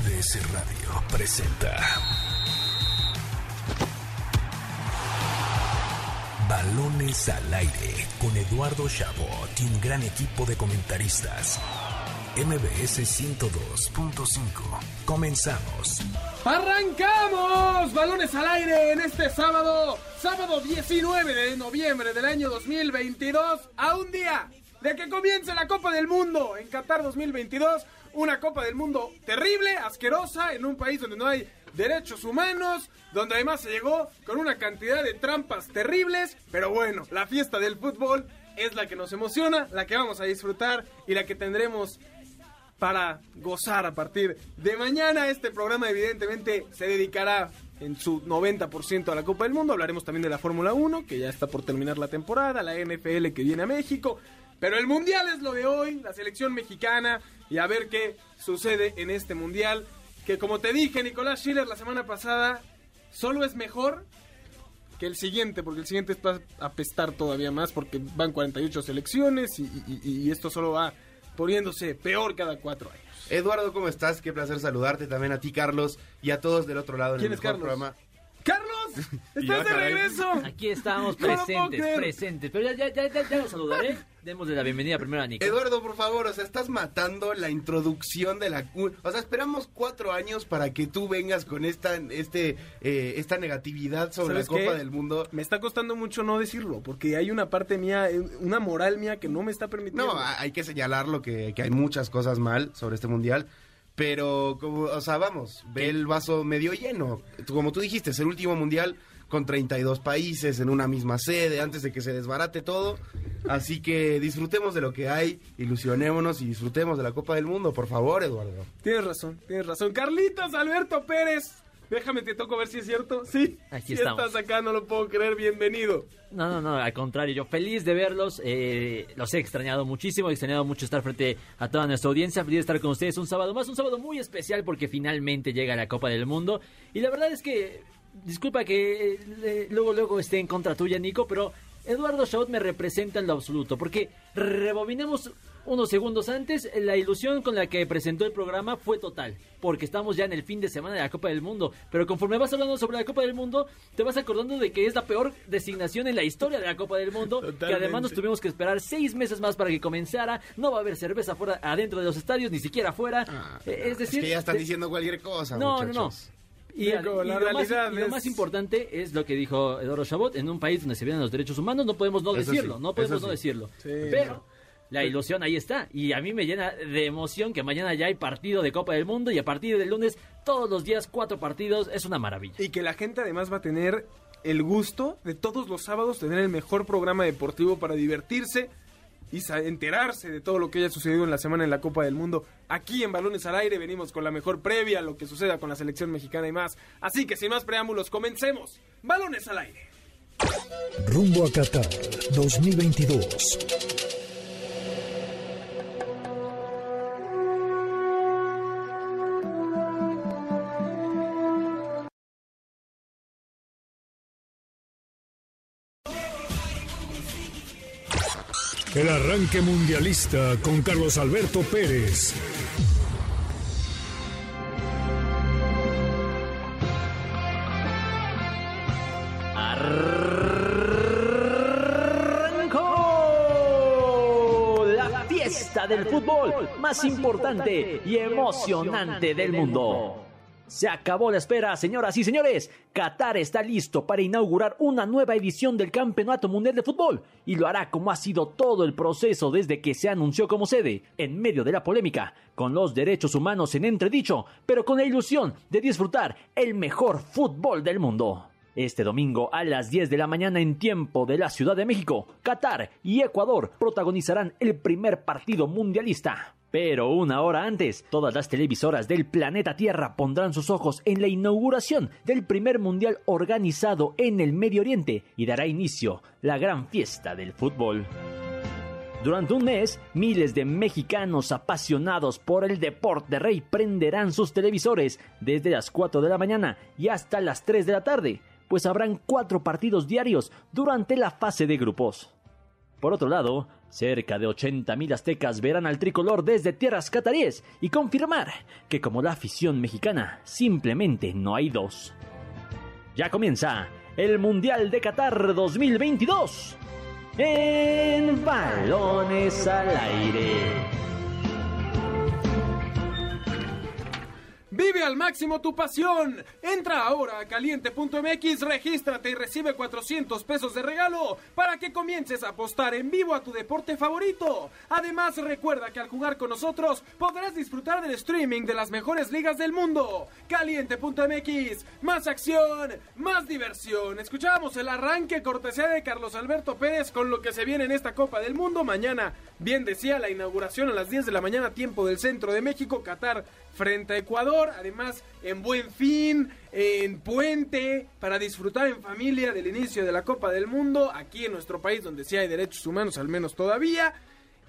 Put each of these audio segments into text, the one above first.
MBS Radio presenta Balones al aire con Eduardo Chabot y un gran equipo de comentaristas. MBS 102.5. Comenzamos. ¡Arrancamos! Balones al aire en este sábado, sábado 19 de noviembre del año 2022, a un día de que comience la Copa del Mundo en Qatar 2022. Una Copa del Mundo terrible, asquerosa, en un país donde no hay derechos humanos, donde además se llegó con una cantidad de trampas terribles. Pero bueno, la fiesta del fútbol es la que nos emociona, la que vamos a disfrutar y la que tendremos para gozar a partir de mañana. Este programa evidentemente se dedicará en su 90% a la Copa del Mundo. Hablaremos también de la Fórmula 1, que ya está por terminar la temporada, la NFL que viene a México. Pero el Mundial es lo de hoy, la selección mexicana y a ver qué sucede en este Mundial. Que como te dije, Nicolás Schiller, la semana pasada, solo es mejor que el siguiente, porque el siguiente va a apestar todavía más, porque van 48 selecciones y, y- y esto solo va poniéndose peor cada cuatro años. Eduardo, ¿cómo estás? Qué placer saludarte también a ti, Carlos, y a todos del otro lado en ¿Quién el es mejor Carlos? programa. ¡Carlos! ¡Estás de caray. regreso! Aquí estamos presentes, presentes. Pero ya, ya, ya, ya, ya lo saludaré. Démosle la bienvenida primero a Nico. Eduardo, por favor, o sea, estás matando la introducción de la... O sea, esperamos cuatro años para que tú vengas con esta, este, eh, esta negatividad sobre la ¿Sabes Copa qué? del Mundo. Me está costando mucho no decirlo, porque hay una parte mía, eh, una moral mía que no me está permitiendo. No, hay que señalarlo que, que hay muchas cosas mal sobre este mundial. Pero, como, o sea, vamos, ve el vaso medio lleno. Como tú dijiste, es el último mundial con 32 países en una misma sede antes de que se desbarate todo. Así que disfrutemos de lo que hay, ilusionémonos y disfrutemos de la Copa del Mundo, por favor, Eduardo. Tienes razón, tienes razón. Carlitos Alberto Pérez. Déjame, te toco ver si es cierto. Sí, Aquí estamos. estás acá, no lo puedo creer. Bienvenido. No, no, no, al contrario, yo feliz de verlos. eh, los he extrañado muchísimo, he extrañado mucho estar frente a toda nuestra audiencia. Feliz de estar con ustedes un sábado más, un sábado muy especial porque finalmente llega la Copa del Mundo. Y la verdad es que, disculpa que eh, luego, luego esté en contra tuya, Nico, pero Eduardo Shaut me representa en lo absoluto. Porque rebobinemos unos segundos antes, la ilusión con la que presentó el programa fue total. Porque estamos ya en el fin de semana de la Copa del Mundo. Pero conforme vas hablando sobre la Copa del Mundo, te vas acordando de que es la peor designación en la historia de la Copa del Mundo. Que Totalmente. además nos tuvimos que esperar seis meses más para que comenzara. No va a haber cerveza fuera, adentro de los estadios, ni siquiera afuera. Eh, es decir, Ah, que ya están diciendo cualquier cosa, no, no, no. muchachos. Y, Digo, y la lo, más, realidad y lo es- más importante es lo que dijo Eduardo Chabot, en un país donde se vienen los derechos humanos no podemos no Eso decirlo, sí, no podemos no decirlo. Sí, Pero no. La ilusión ahí está y a mí me llena de emoción que mañana ya hay partido de Copa del Mundo y a partir del lunes todos los días cuatro partidos, es una maravilla. Y que la gente además va a tener el gusto de todos los sábados tener el mejor programa deportivo para divertirse y enterarse de todo lo que haya sucedido en la semana en la Copa del Mundo. Aquí en Balones al Aire venimos con la mejor previa a lo que suceda con la selección mexicana y más. Así que sin más preámbulos, comencemos. Balones al Aire. Rumbo a Qatar 2022. El arranque mundialista con Carlos Alberto Pérez. Arrancó la fiesta del fútbol más importante y emocionante del mundo. Se acabó la espera, señoras y señores. Qatar está listo para inaugurar una nueva edición del Campeonato Mundial de Fútbol y lo hará como ha sido todo el proceso desde que se anunció como sede, en medio de la polémica, con los derechos humanos en entredicho, pero con la ilusión de disfrutar el mejor fútbol del mundo. Este domingo a las 10 de la mañana en tiempo de la Ciudad de México, Qatar y Ecuador protagonizarán el primer partido mundialista. Pero una hora antes, todas las televisoras del planeta Tierra pondrán sus ojos en la inauguración del primer mundial organizado en el Medio Oriente y dará inicio la gran fiesta del fútbol. Durante un mes, miles de mexicanos apasionados por el deporte rey prenderán sus televisores desde las 4 de la mañana y hasta las 3 de la tarde, pues habrán cuatro partidos diarios durante la fase de grupos. Por otro lado, cerca de 80.000 aztecas verán al tricolor desde tierras cataríes y confirmar que como la afición mexicana, simplemente no hay dos. Ya comienza el Mundial de Qatar 2022 en Balones al Aire. Vive al máximo tu pasión. Entra ahora a caliente.mx, regístrate y recibe 400 pesos de regalo para que comiences a apostar en vivo a tu deporte favorito. Además, recuerda que al jugar con nosotros podrás disfrutar del streaming de las mejores ligas del mundo. Caliente.mx, más acción, más diversión. Escuchamos el arranque cortesía de Carlos Alberto Pérez con lo que se viene en esta Copa del Mundo mañana. Bien decía la inauguración a las 10 de la mañana, tiempo del centro de México, Qatar frente a Ecuador, además en buen fin, en puente, para disfrutar en familia del inicio de la Copa del Mundo, aquí en nuestro país donde sí hay derechos humanos, al menos todavía,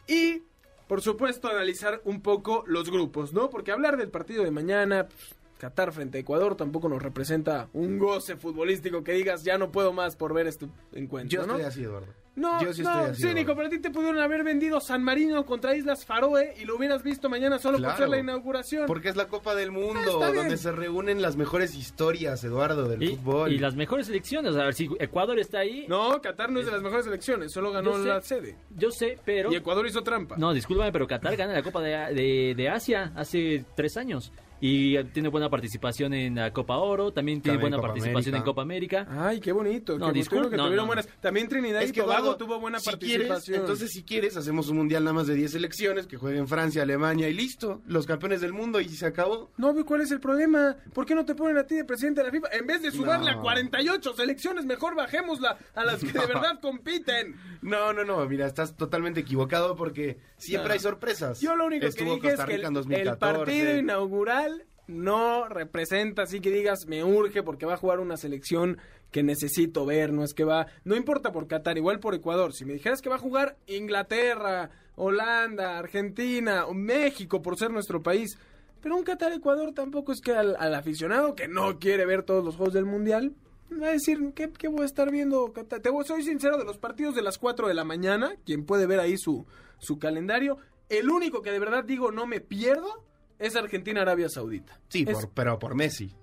y por supuesto analizar un poco los grupos, ¿no? Porque hablar del partido de mañana, pues, Qatar frente a Ecuador tampoco nos representa un goce futbolístico que digas ya no puedo más por ver este encuentro, Yo ¿no? estoy así, Eduardo. No, Yo sí no, estoy así, sí, Nico, Eduardo. pero a ti te pudieron haber vendido San Marino contra Islas Faroe y lo hubieras visto mañana solo por ser la inauguración. Porque es la Copa del Ah, Mundo, está bien. donde se reúnen las mejores historias, Eduardo, del Y, fútbol. y las mejores selecciones, a ver si Ecuador está ahí. No, Qatar no es de las mejores elecciones, solo ganó Yo sé. la sede. Yo sé, pero... Y Ecuador hizo trampa. No, discúlpame, pero Qatar gana la Copa de, de- de Asia hace tres años. Y tiene buena participación en la Copa Oro, también tiene También buena Copa participación en. Copa América. Ay, qué bonito. No, qué discul- bonito que no, tuvieron no. buenas. También Trinidad y Tobago tuvo buena si quieres, participación. entonces si quieres, hacemos un mundial nada más de 10 selecciones que jueguen Francia, Alemania y listo. Los campeones del mundo y se acabó. No, ve ¿cuál es el problema? ¿Por qué no te ponen a ti de presidente de la FIFA? En vez de subarle No. a 48 selecciones, mejor bajémosla a las que de verdad compiten. No, no, no, mira, estás totalmente equivocado porque siempre No. hay sorpresas. Yo lo único Estuvo que dije es Costa que Rica en el, el 2014. partido inaugural no representa así que digas me urge porque va a jugar una selección que necesito ver, no es que va, no importa por Qatar, igual por Ecuador, si me dijeras que va a jugar Inglaterra, Holanda, Argentina o México por ser nuestro país, pero un Qatar-Ecuador tampoco es que al, aficionado que no quiere ver todos los juegos del Mundial, va a decir, ¿qué, qué voy a estar viendo? Qatar? Te voy, soy sincero, de los partidos de las 4 de la mañana, quien puede ver ahí su, su calendario, el único que de verdad digo no me pierdo es Argentina-Arabia Saudita. Sí, Es- por- pero por Messi.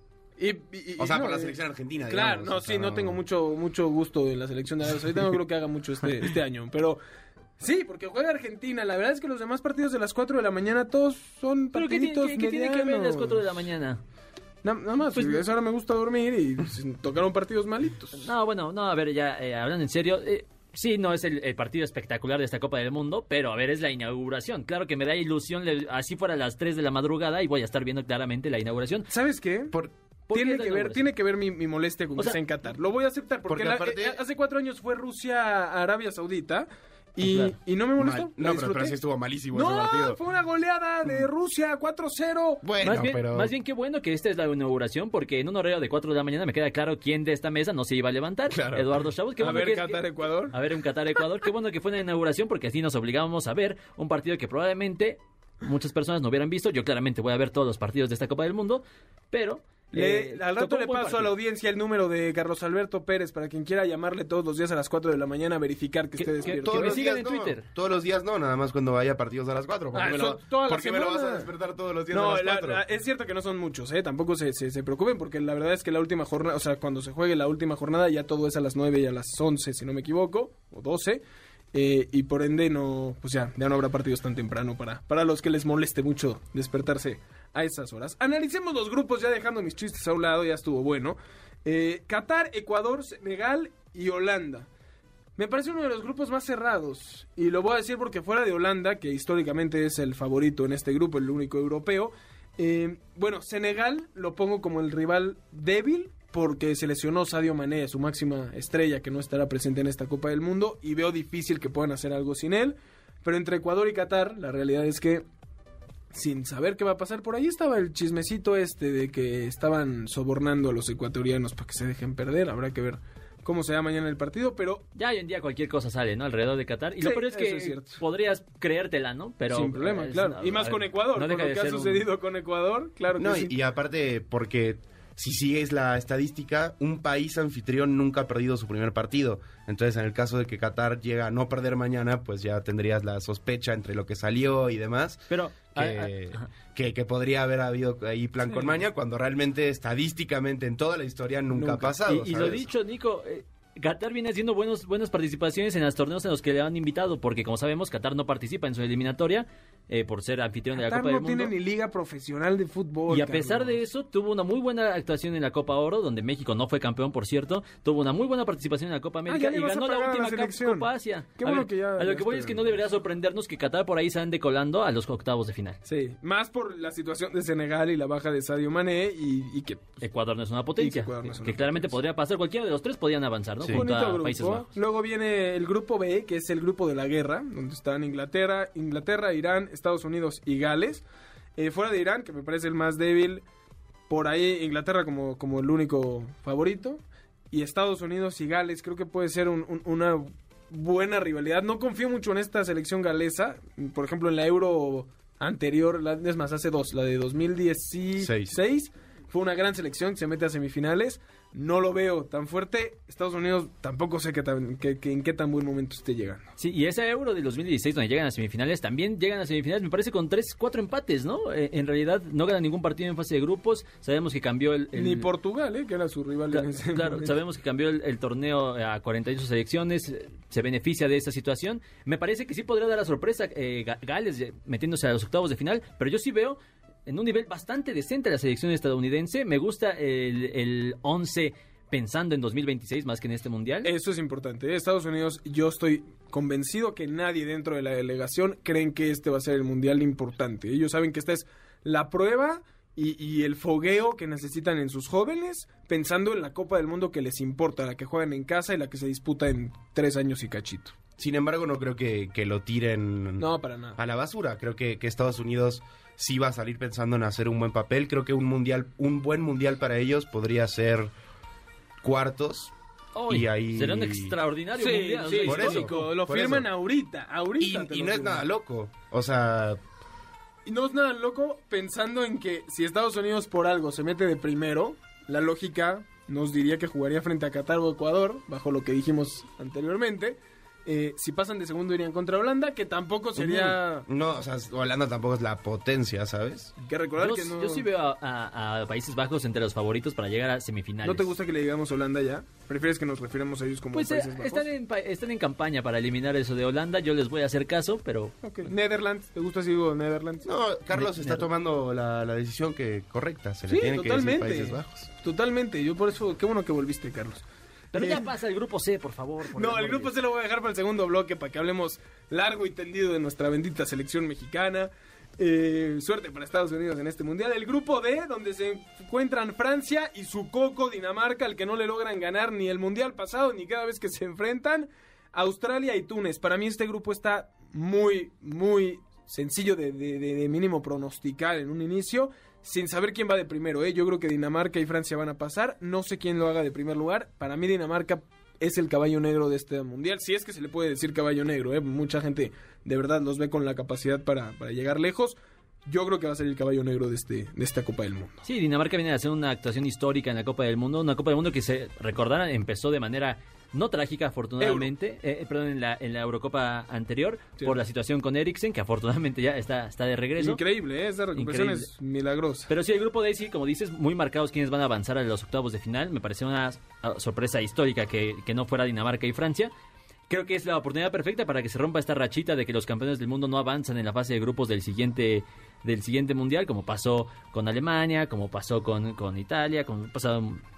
y- O sea, no, por la eh, selección argentina, Claro, digamos, no, sí, no tengo mucho, mucho gusto en la selección de Arabia Saudita, no creo que haga mucho este, este año, pero... Sí, porque juega Argentina. La verdad es que los demás partidos de las 4 de la mañana todos son ¿Pero qué, tiene- partiditos qué- qué tiene que ver las 4 de la mañana? Na- nada más, Pues- pues, ahora me gusta dormir y pues, tocaron partidos malitos. No, bueno, no, a ver, ya eh, hablando en serio, eh, sí, no es el, el partido espectacular de esta Copa del Mundo, pero a ver, es la inauguración. Claro que me da ilusión, le- así fuera a las 3 de la madrugada y voy a estar viendo claramente la inauguración. ¿Sabes qué? Por, ¿Por qué tiene que ver, tiene que ver mi, mi molestia con O que sea- sea en Qatar. Lo voy a aceptar porque, Porque la- aparte- eh, hace cuatro años fue Rusia a Arabia Saudita y, Claro. y no me molestó. mal- no, pero, pero sí estuvo malísimo ese No, partido. fue una goleada de Rusia 4-0. Bueno, más, bien, pero... más bien qué bueno que esta es la inauguración, porque en un horario de 4 de la mañana me queda claro quién de esta mesa no se iba a levantar. Claro. Eduardo Chavos, qué A bueno ver, que- Qatar, Ecuador. A ver, un Qatar-Ecuador. Qué bueno que fue una inauguración porque así nos obligábamos a ver un partido que probablemente muchas personas no hubieran visto. Yo claramente voy a ver todos los partidos de esta Copa del Mundo, pero... Le- eh, al rato le paso a la audiencia el número de Carlos Alberto Pérez para quien quiera llamarle todos los días a las 4 de la mañana a verificar que Que- esté que- despierto. Todos me los sigan días en no. Twitter. Todos los días no, nada más cuando vaya partidos a las 4. ¿Por qué, Ah, me, lo, toda la por qué me lo vas a despertar todos los días No, a las la- 4? la- es cierto que no son muchos, ¿eh? Tampoco se, se, se preocupen porque la verdad es que la última jornada, o sea, cuando se juegue la última jornada ya todo es a las 9 y a las 11, si no me equivoco, o 12. eh, y por ende no, pues ya, ya no habrá partidos tan temprano para, para los que les moleste mucho despertarse a esas horas. Analicemos los grupos ya dejando mis chistes a un lado, ya estuvo bueno. Eh, Qatar, Ecuador, Senegal y Holanda. Me parece uno de los grupos más cerrados. Y lo voy a decir porque fuera de Holanda, que históricamente es el favorito en este grupo, el único europeo. eh, bueno, Senegal lo pongo como el rival débil porque se lesionó Sadio Mané, su máxima estrella, que no estará presente en esta Copa del Mundo. Y veo difícil que puedan hacer algo sin él. Pero entre Ecuador y Qatar, la realidad es que sin saber qué va a pasar. Por ahí estaba el chismecito este de que estaban sobornando a los ecuatorianos para que se dejen perder. Habrá que ver cómo se da mañana el partido, pero Ya hoy en día cualquier cosa sale, ¿no? Alrededor de Qatar. Y lo Sí, peor es eso que es podrías creértela, ¿no? Pero sin problema, es- claro. Y más con Ecuador, no con deja lo que ha un- sucedido con Ecuador, claro que No, sí. y, y aparte porque si sigues la estadística, un país anfitrión nunca ha perdido su primer partido. Entonces, en el caso de que Qatar llega a no perder mañana, pues ya tendrías la sospecha entre lo que salió y demás. Pero Que, ah, ah, que, que podría haber habido ahí plan con maña, cuando realmente estadísticamente en toda la historia nunca, ha pasado. Y, y lo dicho, Nico, eh, Qatar viene haciendo buenos, buenas participaciones en los torneos en los que le han invitado, porque como sabemos, Qatar no participa en su eliminatoria eh, por ser anfitrión de la Copa no del Mundo. tiene ni liga profesional de fútbol. Y a pesar de eso, tuvo una muy buena actuación en la Copa Oro, donde México no fue campeón, por cierto. Tuvo una muy buena participación en la Copa América Ah, ya le y ganó la la última selección. Copa Asia. Qué a bueno ver, que ya- a lo que voy es que no debería sorprendernos que Qatar por ahí se ande colando a los octavos de final. Sí, más por la situación de Senegal y la baja de Sadio Mané y, y que Ecuador no es una potencia. Que Ecuador no es que, una que claramente potencia. podría pasar. Cualquiera de los tres podían avanzar, ¿no? Sí. Junto bonito a grupo. Países Bajos. Luego viene el grupo B, que es el grupo de la guerra, donde están Inglaterra, Inglaterra, Irán, Estados Unidos y Gales. Eh, fuera de Irán, que me parece el más débil, por ahí Inglaterra como, como el único favorito. Y Estados Unidos y Gales, creo que puede ser un- un- una buena rivalidad. No confío mucho en esta selección galesa. Por ejemplo, en la Euro anterior, la- es más, hace dos, la de 2016, fue una gran selección que se mete a semifinales. No lo veo tan fuerte. Estados Unidos tampoco sé qué tan- qué- qué- en qué tan buen momento esté llegando. Sí, y ese Euro del 2016 donde llegan a semifinales, también llegan a semifinales, me parece con 3, 4 empates, ¿no? Eh, en realidad no ganan ningún partido en fase de grupos, sabemos que cambió el... el- Ni Portugal, ¿eh? que era su rival en Cla- ese Claro, momento. sabemos que cambió el, el torneo a 48 selecciones, eh, se beneficia de esa situación. Me parece que sí podría dar la sorpresa eh, Ga- Gales eh, metiéndose a los octavos de final, pero yo sí veo en un nivel bastante decente la selección estadounidense. Me gusta el, el 11 pensando en 2026 más que en este mundial. Eso es importante. Estados Unidos, yo estoy convencido que nadie dentro de la delegación creen que este va a ser el mundial importante. Ellos saben que esta es la prueba y, y el fogueo que necesitan en sus jóvenes, pensando en la Copa del Mundo que les importa, la que juegan en casa y la que se disputa en tres años y cachito. Sin embargo, no creo que, que lo tiren No, para nada. a la basura. Creo que, que Estados Unidos sí va a salir pensando en hacer un buen papel. Creo que un mundial, un buen mundial para ellos podría ser cuartos. Uy, y ahí- Será un extraordinario mundial. por eso, histórico. Lo por firman eso. ahorita, Y, ahorita. te y lo no es nada loco. O sea, Y no es nada loco pensando en que si Estados Unidos por algo se mete de primero, la lógica nos diría que jugaría frente a Qatar o Ecuador, bajo lo que dijimos anteriormente. Eh, si pasan de segundo irían contra Holanda, que tampoco sería... no, o sea, Holanda tampoco es la potencia, ¿sabes? Hay que recordar Yo, que no... yo sí veo a, a- a Países Bajos entre los favoritos para llegar a semifinales. ¿No te gusta que le digamos Holanda ya? ¿Prefieres que nos refiramos a ellos como Pues eh, Países Bajos? están, en, pa- están en campaña para eliminar eso de Holanda. Yo les voy a hacer caso, pero Ok. Netherlands, ¿te gusta si digo Netherlands? No, Carlos está tomando la, la decisión que correcta. Se le Sí, tiene que decir totalmente. Países Bajos. Totalmente, yo por eso, qué bueno que volviste, Carlos. Pero Eh, ya pasa el grupo C, por favor. por No, el grupo se lo voy a dejar para el segundo bloque para que hablemos largo y tendido de nuestra bendita selección mexicana. Eh, suerte para Estados Unidos en este mundial. El grupo D, donde se encuentran Francia y su coco Dinamarca, al que no le logran ganar ni el mundial pasado ni cada vez que se enfrentan. Australia y Túnez. Para mí este grupo está muy, muy sencillo de, de- de- mínimo pronosticar en un inicio, sin saber quién va de primero. ¿eh? Yo creo que Dinamarca y Francia van a pasar. No sé quién lo haga de primer lugar. Para mí Dinamarca es el caballo negro de este mundial. Si es que se le puede decir caballo negro. ¿eh? Mucha gente de verdad los ve con la capacidad para, para llegar lejos. Yo creo que va a ser el caballo negro de, este, de esta Copa del Mundo. Sí, Dinamarca viene a hacer una actuación histórica en la Copa del Mundo. Una Copa del Mundo que se recordará empezó de manera no trágica, afortunadamente. eh, perdón, en la, en la Eurocopa anterior, Sí. por la situación con Eriksen, que afortunadamente ya está, está de regreso. Increíble, ¿eh? esa recuperación Increíble. es milagrosa. Pero sí, el grupo de sí, como dices, muy marcados quienes van a avanzar a los octavos de final. Me parece una ah, sorpresa histórica que, que no fuera Dinamarca y Francia. Creo que es la oportunidad perfecta para que se rompa esta rachita de que los campeones del mundo no avanzan en la fase de grupos del siguiente del siguiente mundial, como pasó con Alemania, como pasó con, con Italia, como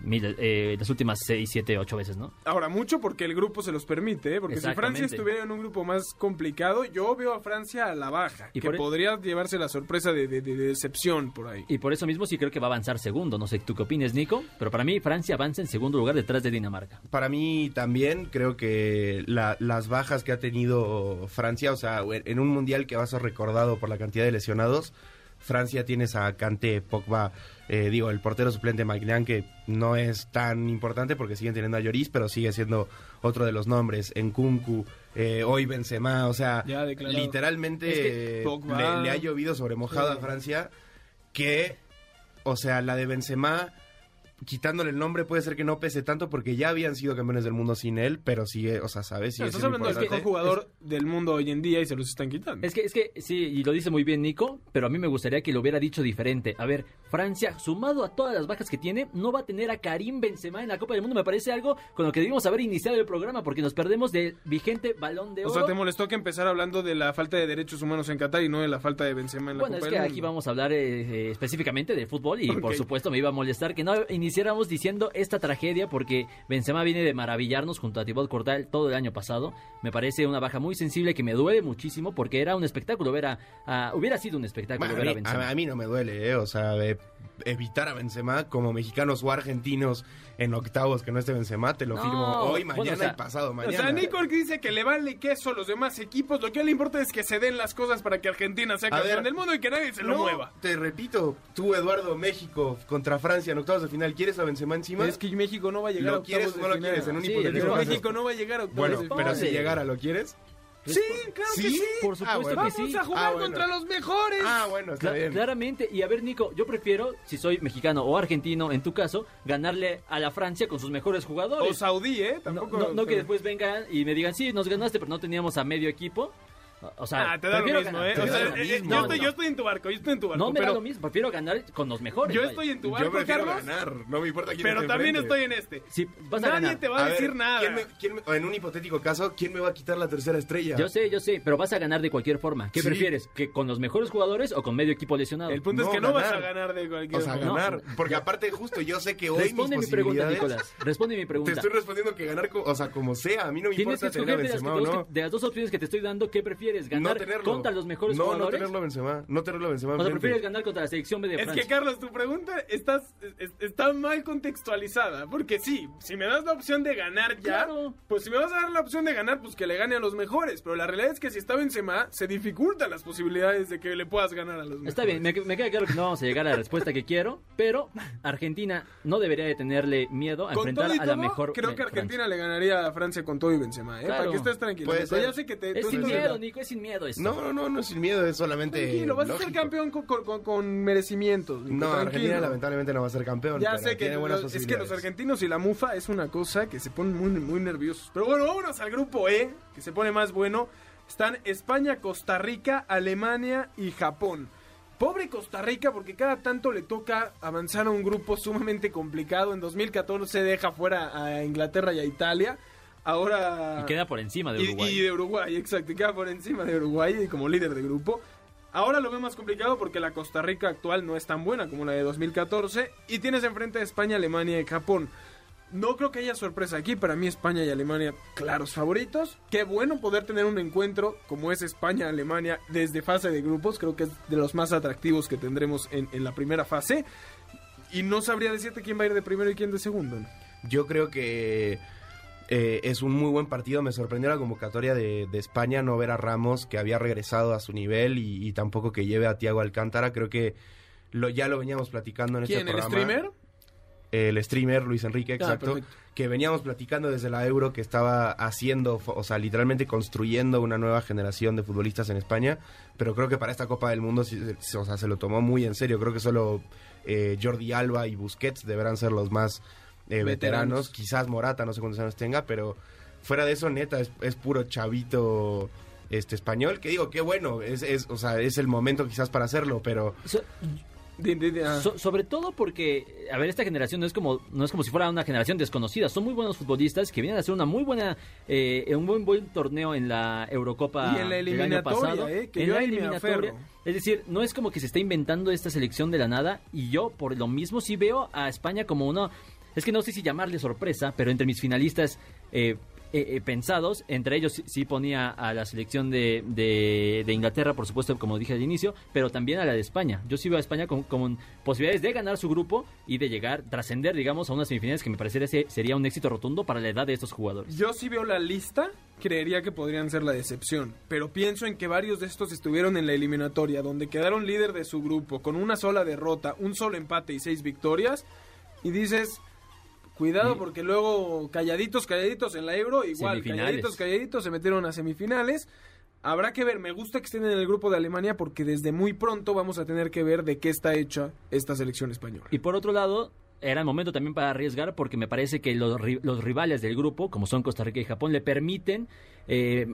mil- eh, las últimas 6, 7, 8 veces, ¿no? Ahora, mucho porque el grupo se los permite, ¿eh? porque si Francia estuviera en un grupo más complicado, yo veo a Francia a la baja, Y que por e- podría llevarse la sorpresa de, de- de- de decepción por ahí. Y por eso mismo sí creo que va a avanzar segundo. No sé tú qué opinas, Nico, pero para mí Francia avanza en segundo lugar detrás de Dinamarca. Para mí también creo que la- las bajas que ha tenido Francia, o sea, en un mundial que va a ser recordado por la cantidad de lesionados, Francia tienes a Kanté, Pogba, eh, digo, el portero suplente Maignan, que no es tan importante porque siguen teniendo a Lloris, pero sigue siendo otro de los nombres, en Kunku, hoy Benzema, o sea, Ya literalmente Es que eh, Pogba- le, le ha llovido sobre mojado Sí. a Francia, que, o sea, la de Benzema quitándole el nombre puede ser que no pese tanto porque ya habían sido campeones del mundo sin él, pero sigue, o sea, ¿sabes? Sí, No, estás hablando del mejor jugador del mundo hoy en día y se los están quitando. Es que, es que sí, y lo dice muy bien Nico, pero a mí me gustaría que lo hubiera dicho diferente. A ver, Francia, sumado a todas las bajas que tiene, no va a tener a Karim Benzema en la Copa del Mundo. Me parece algo con lo que debimos haber iniciado el programa porque nos perdemos del vigente balón de O oro. sea, te molestó que empezar hablando de la falta de derechos humanos en Qatar y no de la falta de Benzema en la Bueno, Copa es que del aquí Mundo. vamos a hablar eh, eh, específicamente de fútbol y por supuesto me iba a molestar que no iniciáramos diciendo esta tragedia porque Benzema viene de maravillarnos junto a Thibaut Courtois todo el año pasado. Me parece una baja muy sensible que me duele muchísimo porque era un espectáculo ver a, a- hubiera sido un espectáculo Bueno, ver a a, mí, Benzema. a- a mí no me duele, ¿eh? O sea, evitar a Benzema como mexicanos o argentinos en octavos que no esté Benzema, te lo No, firmo hoy, bueno, mañana o sea, y pasado O mañana. sea, Nico dice que le vale queso a los demás equipos, lo que le importa es que se den las cosas para que Argentina sea A campeón del mundo y que nadie se lo No, mueva. Te repito, tú, Eduardo, México contra Francia en octavos de final, ¿quieres a Benzema encima? Es que México no va a llegar a ¿Lo quieres octavos o no de lo quieres? En un Sí. México no va a llegar a octavos Bueno, de pero si llegara, ¿lo quieres? Sí, claro que ¿Sí? sí. Por supuesto Ah, bueno. que Vamos sí. a jugar Ah, bueno. contra los mejores. Ah, bueno, está Cla- bien. Claramente, y a ver Nico, yo prefiero, si soy mexicano o argentino, en tu caso, ganarle a la Francia con sus mejores o jugadores. Saudí, ¿eh? No, Tampoco. no- no que después vengan y me digan, sí, nos ganaste, pero no teníamos a medio equipo. O sea, Ah, te da lo mismo, ¿eh? te O sea, lo eh, mismo. yo, estoy, no. yo estoy en tu barco, yo estoy en tu barco. No me pero da lo mismo, prefiero ganar con los mejores. Yo vaya. estoy en tu Yo barco, prefiero Carlos. ganar, no me importa quién Pero también estoy en este. Sí, vas a Nadie ganar. te va a, ver, decir nada. ¿quién me- quién me- en un hipotético caso, ¿quién me va a quitar la tercera estrella? Yo sé, yo sé, pero vas a ganar de cualquier forma. ¿Qué Sí. prefieres? ¿Que con los mejores jugadores o con medio equipo lesionado? El punto No, es que no vas a ganar de cualquier O sea, forma. ganar. Porque aparte, justo yo sé que hoy Responde mis mi pregunta. Nicolás. Responde mi Te pregunta. estoy respondiendo que ganar, o sea, como sea. A mí no me Tienes que importa tener a escoger de las, Benzema que- que- de las dos opciones que te estoy dando, ¿qué prefieres? ¿Ganar no tenerlo. contra los mejores no, jugadores? No tenerlo a Benzema. No tenerlo a Benzema o sea, prefieres ganar contra la selección B de Es Francia. que, Carlos, tu pregunta estás, es- está mal contextualizada. Porque sí, si me das la opción de ganar ya, Claro. pues si me vas a dar la opción de ganar, pues que le gane a los mejores. Pero la realidad es que si está Benzema, se dificultan las posibilidades de que le puedas ganar a los mejores. Está bien, me, me queda claro que no vamos a llegar a la respuesta que quiero, pero Argentina no debería de tenerle miedo a Con enfrentar todo y a la mejor creo que Argentina Francia. le ganaría a Francia con todo y Benzema, ¿eh? Claro. Para que estés tranquilo. Ser. Ya sé que te... Es tú sin miedo, Nico, es sin miedo eso. No, no, no, no es sin miedo, es solamente. Tranquilo, vas a ser campeón con, con- con- con merecimientos. No, tranquilo. Argentina lamentablemente no va a ser campeón. Ya pero sé que tiene buenas los- es que los argentinos y la mufa es una cosa que se ponen muy, muy nerviosos. Pero bueno, vámonos al grupo E, que se pone más bueno. Están España, Costa Rica, Alemania y Japón. Pobre Costa Rica porque cada tanto le toca avanzar a un grupo sumamente complicado. En 2014 deja fuera a Inglaterra y a Italia. Ahora... Y queda por encima de Y- Uruguay. Y, de Uruguay, exacto. y Queda por encima de Uruguay como líder de grupo. Ahora lo veo más complicado porque la Costa Rica actual no es tan buena como la de 2014. Y tienes enfrente a España, Alemania y Japón. No creo que haya sorpresa aquí. Para mí España y Alemania, claros favoritos. Qué bueno poder tener un encuentro como es España-Alemania desde fase de grupos. Creo que es de los más atractivos que tendremos en, en la primera fase. Y no sabría decirte quién va a ir de primero y quién de segundo. Yo creo que eh, es un muy buen partido. Me sorprendió la convocatoria de, de España no ver a Ramos, que había regresado a su nivel, y, y tampoco que lleve a Tiago Alcántara. Creo que lo, ya lo veníamos platicando en ¿Quién? este ¿El programa. streamer? El streamer, Luis Enrique, Ah, exacto. que veníamos platicando desde la Euro que estaba haciendo, o sea, literalmente construyendo una nueva generación de futbolistas en España, pero creo que para esta Copa del Mundo o sea, se lo tomó muy en serio. Creo que solo eh, Jordi Alba y Busquets deberán ser los más eh, veteranos. Veteranos. Quizás Morata, no sé cuántos años tenga, pero fuera de eso, neta, es, es puro chavito este español, que digo, qué bueno, es, es, o sea, es el momento quizás para hacerlo, pero So- ah. So- sobre todo porque, a ver, esta generación no es como no es como si fuera una generación desconocida. Son muy buenos futbolistas que vienen a hacer una muy buena, eh, un buen buen torneo en la Eurocopa Y en la del año eliminatoria, pasado. eh, que en yo la eliminatoria. Es decir, no es como que se está inventando esta selección de la nada. Y yo, por lo mismo, sí veo a España como uno. Es que no sé si llamarle sorpresa, pero entre mis finalistas eh, eh, eh, pensados, entre ellos sí, sí ponía a la selección de, Inglaterra, por supuesto, como dije al inicio, pero también a la de España. Yo sí veo a España con, con posibilidades de ganar su grupo y de llegar, trascender, digamos, a unas semifinales que me parecería sería un éxito rotundo para la edad de estos jugadores. Yo si veo la lista, creería que podrían ser la decepción. Pero pienso en que varios de estos estuvieron en la eliminatoria, donde quedaron líder de su grupo, con una sola derrota, un solo empate y seis victorias. Y dices, cuidado porque luego calladitos, calladitos en la Euro, igual, calladitos, calladitos, se metieron a semifinales. Habrá que ver, me gusta que estén en el grupo de Alemania porque desde muy pronto vamos a tener que ver de qué está hecha esta selección española. Y por otro lado, era el momento también para arriesgar porque me parece que los rivales del grupo, como son Costa Rica y Japón, le permiten eh,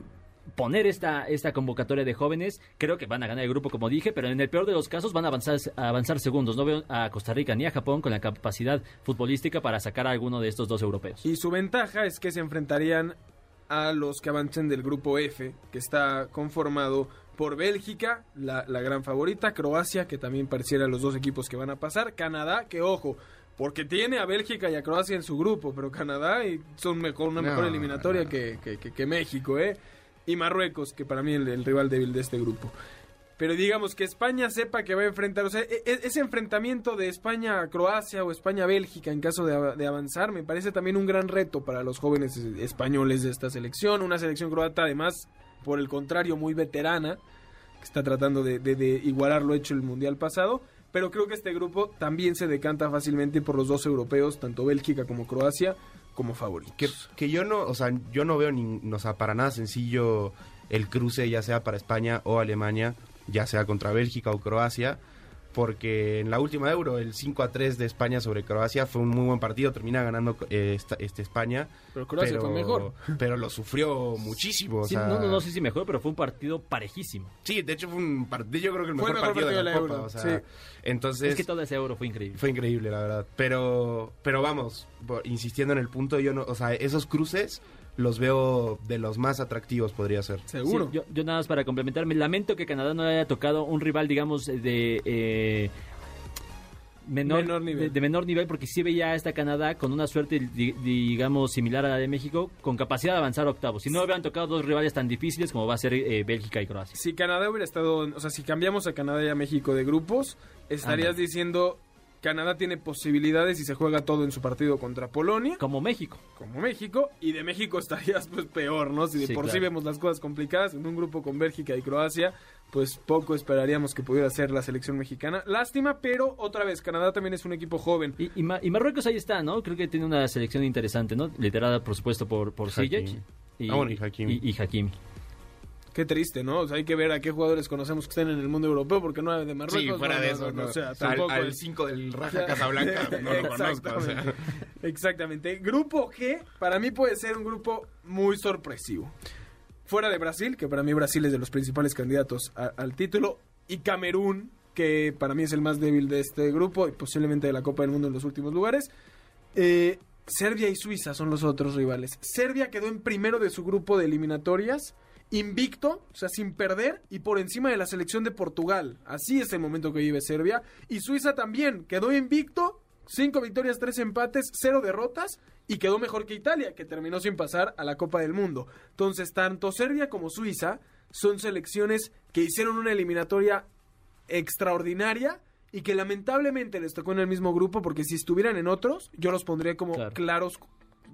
poner esta, esta convocatoria de jóvenes. Creo que van a ganar el grupo, como dije, pero en el peor de los casos van a avanzar, a avanzar segundos. No veo a Costa Rica ni a Japón con la capacidad futbolística para sacar a alguno de estos dos europeos. Y su ventaja es que se enfrentarían a los que avancen del grupo F, que está conformado por Bélgica, la, la gran favorita, Croacia, que también pareciera los dos equipos que van a pasar, Canadá, que ojo, porque tiene a Bélgica y a Croacia en su grupo, pero Canadá y son mejor, una No, mejor eliminatoria no. que, que- que- que México, ¿eh? Y Marruecos, que para mí es el, rival débil de este grupo. Pero digamos que España sepa que va a enfrentar, e- e- ese enfrentamiento de España a Croacia o España a Bélgica en caso de, av- de avanzar, me parece también un gran reto para los jóvenes españoles de esta selección. Una selección croata, además, por el contrario, muy veterana, que está tratando de, de- de igualar lo hecho el mundial pasado. Pero creo que este grupo también se decanta fácilmente por los dos europeos, tanto Bélgica como Croacia, como favoritos. Que, que yo no, o sea, yo no veo ni, o sea, para nada sencillo el cruce, ya sea para España o Alemania, ya sea contra Bélgica o Croacia, porque en la última Euro, el 5 a 3 de España sobre Croacia fue un muy buen partido, termina ganando eh, esta- este España. Pero Croacia pero, fue mejor. Pero lo sufrió muchísimo, o Sí, sea, no, no, no sé si mejor, pero fue un partido parejísimo. Sí, de hecho fue un partido, yo creo que el Fue mejor, el mejor partido, de la, de la Copa, Euro, o sea, sí. entonces es que todo ese euro fue increíble. fue increíble, la verdad. Pero, pero vamos, insistiendo en el punto, yo no, o sea, esos cruces los veo de los más atractivos, podría ser. Seguro. Sí, yo, yo nada más para complementarme, lamento que Canadá no le haya tocado un rival, digamos, de... eh, Menor, Menor nivel. De, de menor nivel porque sí veía a esta Canadá con una suerte di- digamos similar a la de México con capacidad de avanzar a octavos si no hubieran tocado dos rivales tan difíciles como va a ser eh, Bélgica y Croacia Si Canadá hubiera estado, o sea, si cambiamos a Canadá y a México de grupos, estarías diciendo Canadá tiene posibilidades y se juega todo en su partido contra Polonia, como México como México, y de México estarías pues peor, ¿no? Si de Sí, por sí claro. vemos las cosas complicadas en un grupo con Bélgica y Croacia, pues poco esperaríamos que pudiera ser la selección mexicana. Lástima, pero otra vez, Canadá también es un equipo joven. y, y Ma- y Marruecos ahí está no creo que tiene una selección interesante no liderada por supuesto por por Hakimi. Ziyech y, Ah, bueno, y Hakimi. y- y Hakimi. Qué triste, ¿no? O sea, hay que ver a qué jugadores conocemos que estén en el mundo europeo, porque no hay de Marruecos. Sí, fuera no, de eso, no, no. o sea, Al- tampoco al es- 5 del Raja Casablanca no lo conozco, o sea. Exactamente. Exactamente. Grupo G, para mí puede ser un grupo muy sorpresivo. Fuera de Brasil, que para mí Brasil es de los principales candidatos a- al título, y Camerún, que para mí es el más débil de este grupo y posiblemente de la Copa del Mundo en los últimos lugares. Eh, Serbia y Suiza son los otros rivales. Serbia quedó en primero de su grupo de eliminatorias, invicto, o sea, sin perder y por encima de la selección de Portugal. Así es el momento que vive Serbia. Y Suiza también quedó invicto, cinco victorias, tres empates, cero derrotas y quedó mejor que Italia, que terminó sin pasar a la Copa del Mundo. Entonces, tanto Serbia como Suiza son selecciones que hicieron una eliminatoria extraordinaria y que lamentablemente les tocó en el mismo grupo porque si estuvieran en otros, yo los pondría como Claro. claros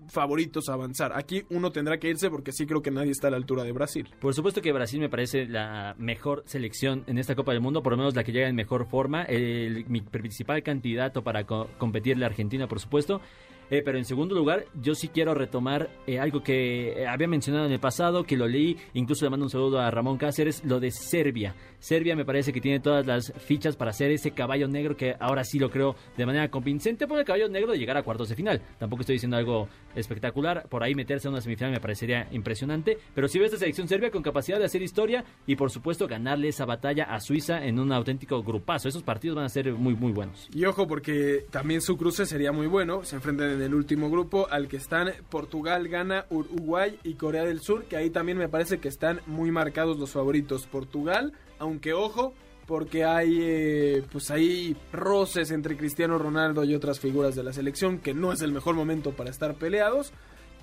favoritos a avanzar. Aquí uno tendrá que irse porque sí creo que nadie está a la altura de Brasil. Por supuesto que Brasil me parece la mejor selección en esta Copa del Mundo, por lo menos la que llega en mejor forma. El, mi principal candidato para co- competirle a Argentina, por supuesto. Eh, pero en segundo lugar, yo sí quiero retomar eh, algo que eh, había mencionado en el pasado, que lo leí, incluso le mando un saludo a Ramón Cáceres, lo de Serbia. Serbia me parece que tiene todas las fichas para ser ese caballo negro que ahora sí lo creo de manera convincente por el caballo negro de llegar a cuartos de final. Tampoco estoy diciendo algo espectacular, por ahí meterse a una semifinal me parecería impresionante, pero si veo esta selección serbia con capacidad de hacer historia y por supuesto ganarle esa batalla a Suiza en un auténtico grupazo. Esos partidos van a ser muy muy buenos. Y ojo porque también su cruce sería muy bueno. Se enfrentan en el último grupo al que están Portugal, Ghana, Uruguay y Corea del Sur, que ahí también me parece que están muy marcados los favoritos. Portugal, aunque ojo, porque hay eh, pues hay roces entre Cristiano Ronaldo y otras figuras de la selección que no es el mejor momento para estar peleados.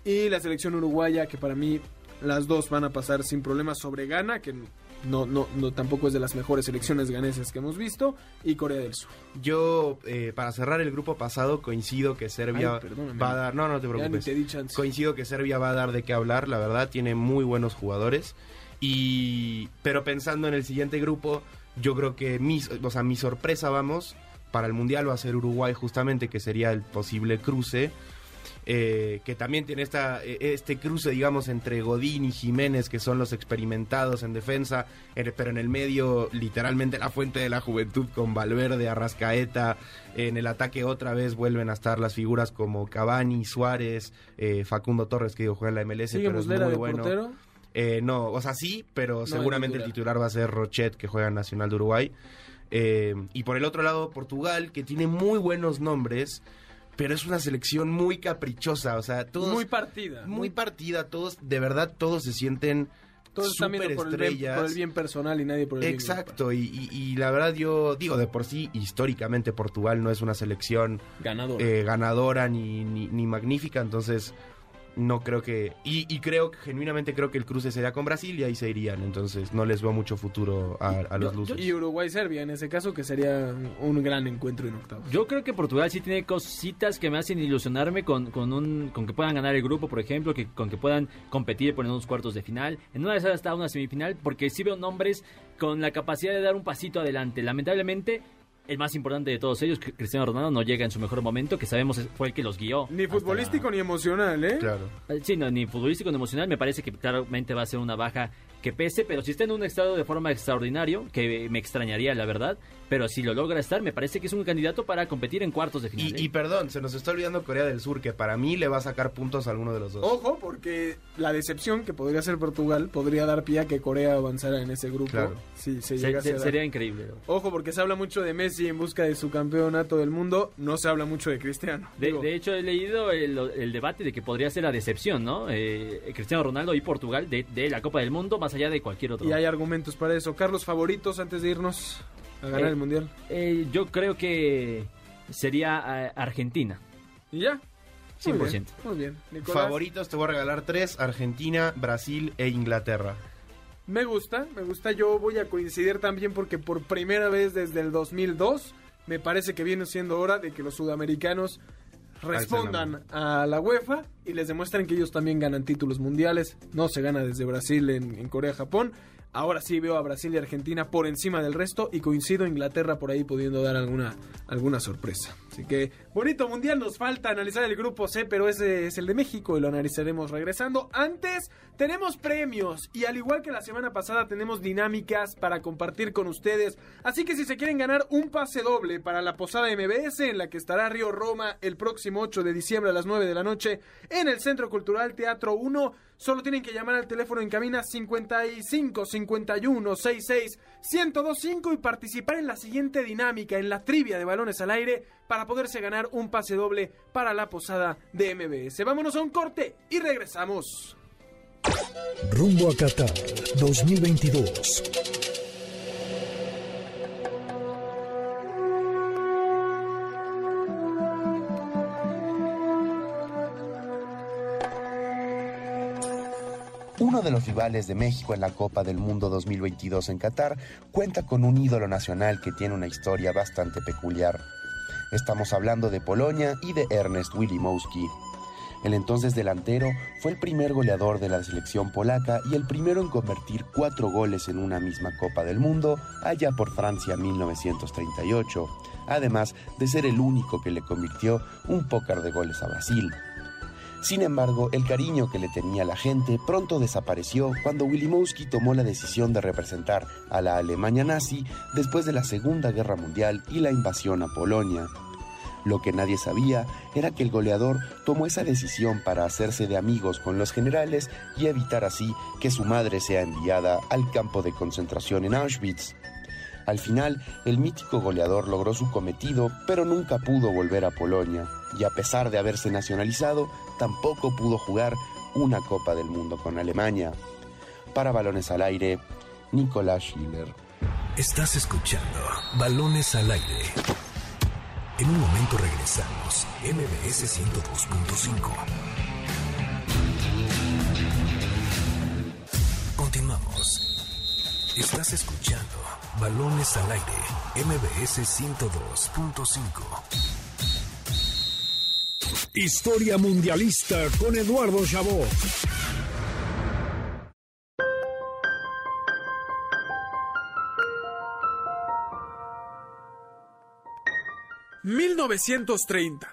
Y la selección uruguaya, que para mí las dos van a pasar sin problemas sobre Ghana, que no, no, no tampoco es de las mejores selecciones ganesas que hemos visto, y Corea del Sur. Yo, eh, para cerrar el grupo pasado, coincido que Serbia Ay, va a dar... No, no te preocupes. te di chance. Coincido que Serbia va a dar de qué hablar, la verdad, tiene muy buenos jugadores. Y pero pensando en el siguiente grupo, yo creo que mi, o sea, mi sorpresa, vamos, para el Mundial va a ser Uruguay justamente, que sería el posible cruce. Eh, que también tiene esta, eh, este cruce, digamos, entre Godín y Jiménez, que son los experimentados en defensa, pero en el medio, literalmente la fuente de la juventud con Valverde, Arrascaeta, en el ataque otra vez vuelven a estar las figuras como Cavani, Suárez, eh, Facundo Torres, que digo, juega en la MLS, ¿Sigue pero es muy de bueno. portero? Eh, no, o sea, sí, pero seguramente el titular. titular va a ser Rochet, que juega en Nacional de Uruguay. Eh, y por el otro lado, Portugal, que tiene muy buenos nombres, pero es una selección muy caprichosa. O sea, todos. Muy partida. muy partida, todos, de verdad, todos se sienten. Todos están viendo por el, bien, superestrellas. por el bien personal y nadie por el bien Exacto, y, y- y la verdad yo digo, de por sí, históricamente Portugal no es una selección Ganador. eh, ganadora ni, ni, ni magnífica, entonces no creo que... Y, y creo, genuinamente creo que el cruce sería con Brasil y ahí se irían, entonces no les veo mucho futuro a, a los lusos. y Uruguay-Serbia en ese caso, que sería un gran encuentro en octavos. Yo creo que Portugal sí tiene cositas que me hacen ilusionarme con, con, un, con que puedan ganar el grupo, por ejemplo, que, con que puedan competir por unos cuartos de final. En una de esas hasta una semifinal, porque sí veo nombres con la capacidad de dar un pasito adelante. Lamentablemente, el más importante de todos ellos, Cristiano Ronaldo, no llega en su mejor momento, que sabemos es- fue el que los guió. Ni futbolístico la- ni emocional, ¿eh? Claro. Eh, Sí, no, ni futbolístico ni emocional, me parece que claramente va a ser una baja que pese, pero si está en un estado de forma extraordinario, que me extrañaría la verdad, pero si lo logra estar, me parece que es un candidato para competir en cuartos de final. Y, ¿eh? y perdón, se nos está olvidando Corea del Sur, que para mí le va a sacar puntos a alguno de los dos. Ojo, porque la decepción que podría ser Portugal podría dar pie a que Corea avanzara en ese grupo. Claro. Si se Se- llegase se- a dar. sería increíble. Ojo, porque se habla mucho de Messi en busca de su campeonato del mundo, no se habla mucho de Cristiano. De, hecho, he leído el, el debate de que podría ser la decepción, ¿no? Eh, Cristiano Ronaldo y Portugal de, de la Copa del Mundo, más allá de cualquier otro. y hay argumentos para eso. Carlos, favoritos antes de irnos a ganar Eh, el mundial. Eh, yo creo que sería eh, Argentina. ¿Y ya? Muy 100%. bien, Muy bien. Nicolás, Favoritos te voy a regalar tres, Argentina, Brasil e Inglaterra. Me gusta, me gusta. Yo voy a coincidir también porque por primera vez desde el 2002 me parece que viene siendo hora de que los sudamericanos respondan a la UEFA y les demuestren que ellos también ganan títulos mundiales. No se gana desde Brasil en, en Corea, Japón. Ahora sí veo a Brasil y Argentina por encima del resto y coincido Inglaterra por ahí pudiendo dar alguna, alguna sorpresa. Así que bonito mundial, nos falta analizar el grupo C, pero ese es el de México y lo analizaremos regresando. Antes tenemos premios y al igual que la semana pasada tenemos dinámicas para compartir con ustedes. Así que si se quieren ganar un pase doble para la posada MBS en la que estará Río Roma el próximo 8 de diciembre a las 9 de la noche en el Centro Cultural Teatro 1, solo tienen que llamar al teléfono en cabina 55 51 66 1025 y participar en la siguiente dinámica en la trivia de balones al aire para poderse ganar un pase doble para la posada de MBS. Vámonos a un corte y regresamos. Rumbo a Qatar 2022. Uno de los rivales de México en la Copa del Mundo 2022 en Qatar cuenta con un ídolo nacional que tiene una historia bastante peculiar. Estamos hablando de Polonia y de Ernest Wilimowski. El entonces delantero fue el primer goleador de la selección polaca y el primero en convertir cuatro goles en una misma Copa del Mundo allá por Francia 1938, además de ser el único que le convirtió un pócar de goles a Brasil. Sin embargo, el cariño que le tenía la gente pronto desapareció cuando Wilimowski tomó la decisión de representar a la Alemania nazi después de la Segunda Guerra Mundial y la invasión a Polonia. Lo que nadie sabía era que el goleador tomó esa decisión para hacerse de amigos con los generales y evitar así que su madre sea enviada al campo de concentración en Auschwitz. Al final, el mítico goleador logró su cometido, pero nunca pudo volver a Polonia, y a pesar de haberse nacionalizado, tampoco pudo jugar una Copa del Mundo con Alemania. Para balones al aire, Nicolás Schiller. Estás escuchando Balones al aire. En un momento regresamos. MBS 102.5. Continuamos. Estás escuchando Balones al aire. MBS 102.5. Historia mundialista con Eduardo Chabot. ...1930...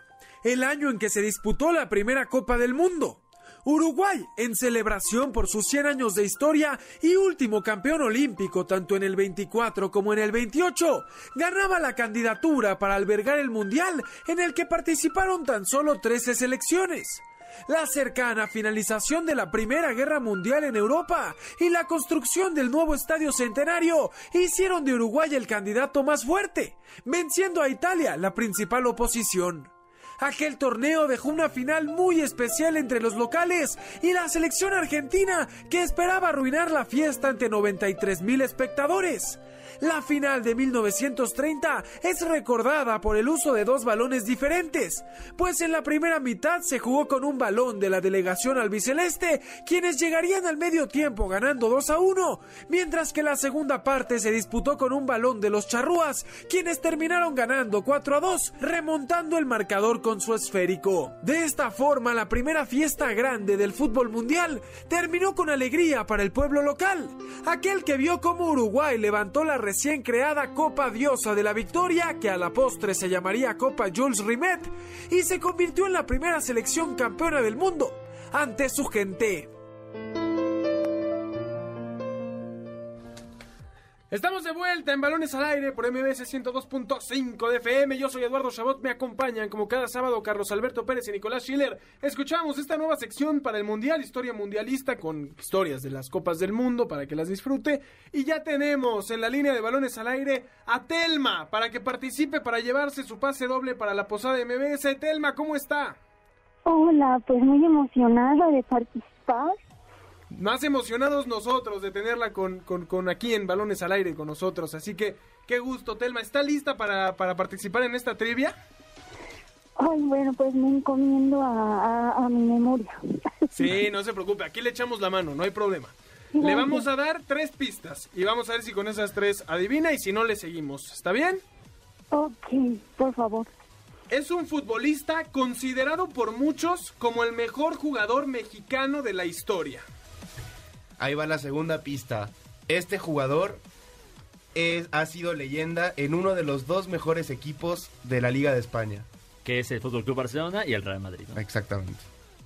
el año en que se disputó la primera Copa del Mundo. Uruguay, en celebración por sus 100 años de historia y último campeón olímpico tanto en el 24 como en el 28, ganaba la candidatura para albergar el Mundial en el que participaron tan solo 13 selecciones. La cercana finalización de la Primera Guerra Mundial en Europa y la construcción del nuevo Estadio Centenario hicieron de Uruguay el candidato más fuerte, venciendo a Italia, la principal oposición. Aquel torneo dejó una final muy especial entre los locales y la selección argentina que esperaba arruinar la fiesta ante 93 mil espectadores. La final de 1930 es recordada por el uso de dos balones diferentes, pues en la primera mitad se jugó con un balón de la delegación albiceleste, quienes llegarían al medio tiempo ganando 2 a 1, mientras que la segunda parte se disputó con un balón de los charrúas, quienes terminaron ganando 4 a 2, remontando el marcador con su esférico. De esta forma, la primera fiesta grande del fútbol mundial terminó con alegría para el pueblo local, aquel que vio cómo Uruguay levantó la recién creada Copa Diosa de la Victoria, que a la postre se llamaría Copa Jules Rimet, y se convirtió en la primera selección campeona del mundo ante su gente. Estamos de vuelta en Balones al Aire por MBS 102.5 de FM. Yo soy Eduardo Chabot. Me acompañan como cada sábado Carlos Alberto Pérez y Nicolás Schiller. Escuchamos esta nueva sección para el Mundial, historia mundialista con historias de las Copas del Mundo para que las disfrute. Y ya tenemos en la línea de Balones al Aire a Telma para que participe para llevarse su pase doble para la posada de MBS. Telma, ¿cómo está? Hola, pues muy emocionada de participar. Más emocionados nosotros de tenerla con, con, con, aquí en Balones al Aire con nosotros. Así que qué gusto, Telma. ¿Está lista para, para participar en esta trivia? Ay, bueno, pues me encomiendo a, a, a, mi memoria. Sí, no se preocupe. Aquí le echamos la mano, no hay problema. Le vamos a dar tres pistas y vamos a ver si con esas tres adivina y si no le seguimos. ¿Está bien? Ok, por favor. Es un futbolista considerado por muchos como el mejor jugador mexicano de la historia. Ahí va la segunda pista. Este jugador es, ha sido leyenda en uno de los dos mejores equipos de la Liga de España. Que es el Fútbol Club Barcelona y el Real Madrid. ¿no? Exactamente.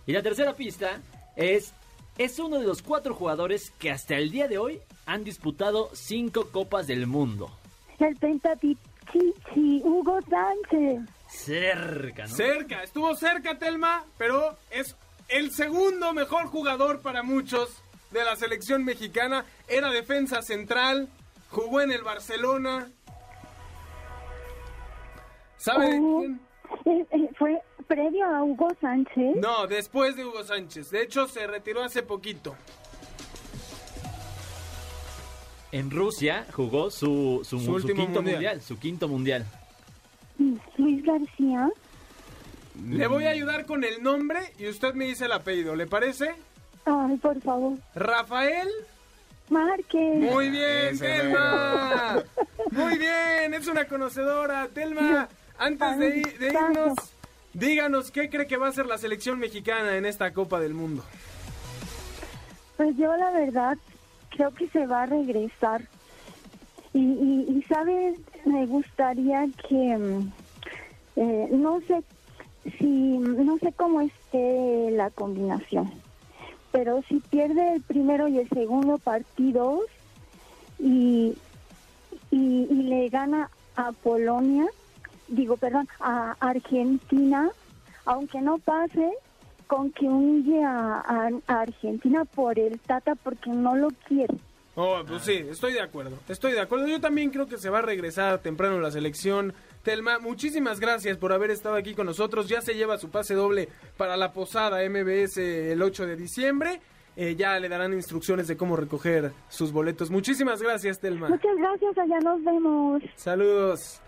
Y la tercera pista es. Es uno de los cuatro jugadores que hasta el día de hoy han disputado cinco Copas del Mundo. El Pentatichichi, Hugo Sánchez. Cerca, ¿no? Cerca, estuvo cerca Telma, pero es el segundo mejor jugador para muchos de la selección mexicana. Era defensa central, jugó en el Barcelona. ¿Sabe de Oh, quién? eh, eh, ¿Fue previo a Hugo Sánchez? No, después de Hugo Sánchez. De hecho, se retiró hace poquito. En Rusia jugó su, su, Su su último quinto mundial. mundial. Su quinto mundial. Luis García. Le voy a ayudar con el nombre y usted me dice el apellido, ¿le parece? Ay, por favor. Rafael. Márquez. Muy bien, Ese Telma. Muy bien, es una conocedora. Telma, antes de irnos, díganos qué cree que va a ser la selección mexicana en esta Copa del Mundo. Pues yo la verdad creo que se va a regresar. Y, y, y sabes, me gustaría que, mm, eh, no sé si, no sé cómo esté la combinación, pero si pierde el primero y el segundo partidos y, y, y le gana a Polonia, digo, perdón, a Argentina, aunque no pase, con que humille a, a- a Argentina por el Tata porque no lo quiere. Oh, pues sí, estoy de acuerdo. Estoy de acuerdo. Yo también creo que se va a regresar temprano la selección. Telma, muchísimas gracias por haber estado aquí con nosotros. Ya se lleva su pase doble para la posada MBS el 8 de diciembre. Eh, ya le darán instrucciones de cómo recoger sus boletos. Muchísimas gracias, Telma. Muchas gracias, allá nos vemos. Saludos.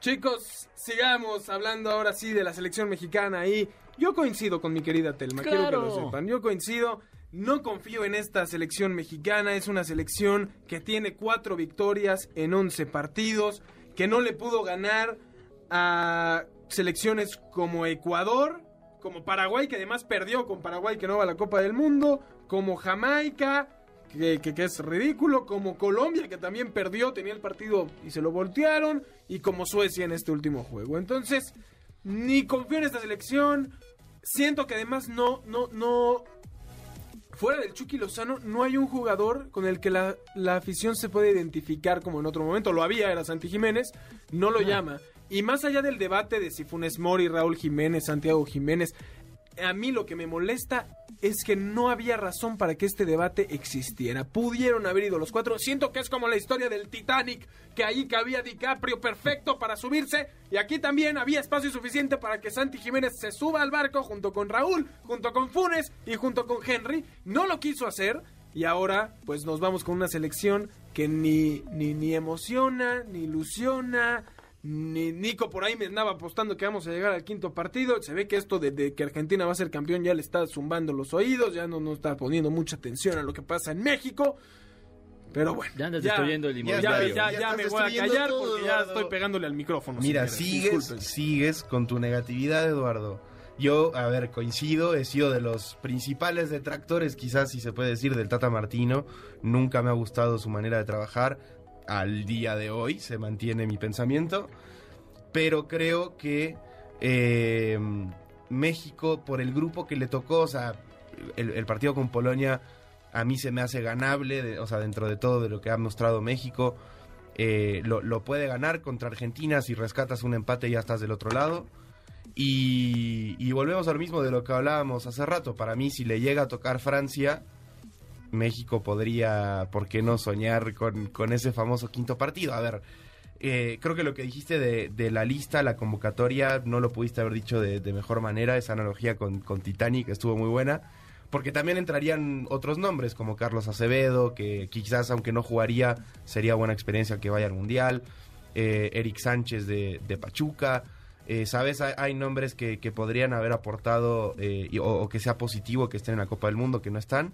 Chicos, sigamos hablando ahora sí de la selección mexicana y yo coincido con mi querida Telma, quiero que lo sepan. Yo coincido, no confío en esta selección mexicana, es una selección que tiene cuatro victorias en 11 partidos, que no le pudo ganar a selecciones como Ecuador, como Paraguay, que además perdió con Paraguay que no va a la Copa del Mundo, como Jamaica, que, que- que es ridículo, como Colombia, que también perdió, tenía el partido y se lo voltearon, y como Suecia en este último juego. Entonces, ni confío en esta selección. Siento que además no, no, no. Fuera del Chucky Lozano, no hay un jugador con el que la, la afición se puede identificar como en otro momento. Lo había, era Santi Jiménez, no lo llama. Y más allá del debate de si Funes Mori, Raúl Jiménez, Santiago Jiménez, a mí lo que me molesta es que no había razón para que este debate existiera. Pudieron haber ido los cuatro. Siento que es como la historia del Titanic, que ahí cabía DiCaprio perfecto para subirse. Y aquí también había espacio suficiente para que Santi Jiménez se suba al barco junto con Raúl, junto con Funes y junto con Henry. No lo quiso hacer. Y ahora, pues nos vamos con una selección que ni, ni, ni emociona, ni ilusiona, ni Nico por ahí me andaba apostando que vamos a llegar al quinto partido. Se ve que esto de, que Argentina va a ser campeón ya le está zumbando los oídos, ya no nos está poniendo mucha atención a lo que pasa en México. Pero bueno. Ya andas destruyendo el Ya, inmobiliario. ya, Ya ya me voy a callar todo, porque ya estoy pegándole al micrófono. Mira, sigues, Disculpen. sigues con tu negatividad, Eduardo. Yo, a ver, coincido, he sido de los principales detractores, quizás si se puede decir, del Tata Martino. Nunca me ha gustado su manera de trabajar. Al día de hoy se mantiene mi pensamiento. Pero creo que eh, México, por el grupo que le tocó, o sea, el, partido con Polonia a mí se me hace ganable, o sea, dentro de todo de lo que ha mostrado México. eh, lo, puede ganar contra Argentina si rescatas un empate ya estás del otro lado. Y, y volvemos a lo mismo de lo que hablábamos hace rato. Para mí, si le llega a tocar Francia, México podría, ¿por qué no soñar con, con ese famoso quinto partido? A ver, eh, creo que lo que dijiste de, de la lista, la convocatoria, no lo pudiste haber dicho de, mejor manera. Esa analogía con, con Titanic estuvo muy buena. Porque también entrarían otros nombres como Carlos Acevedo, que quizás aunque no jugaría, sería buena experiencia que vaya al Mundial. eh, Eric Sánchez de, de Pachuca. Eh, ¿Sabes? Hay, nombres que, que podrían haber aportado eh, o que sea positivo que estén en la Copa del Mundo, que no están.